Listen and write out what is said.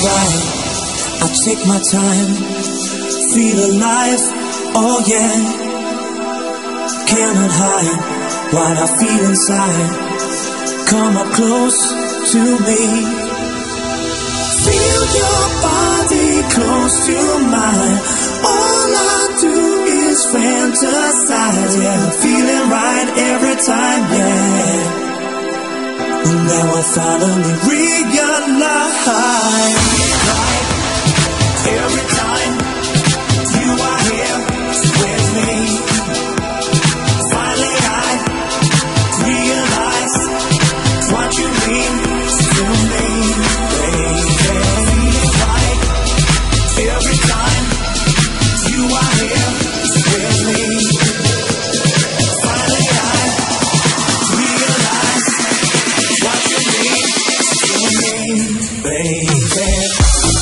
try. I take my time, feel alive, oh yeah. Cannot hide what I feel inside. Come up close to me. Feel your body close to mine. All I do is fantasize, yeah. Feeling right every time, yeah. Now I finally realize. baby.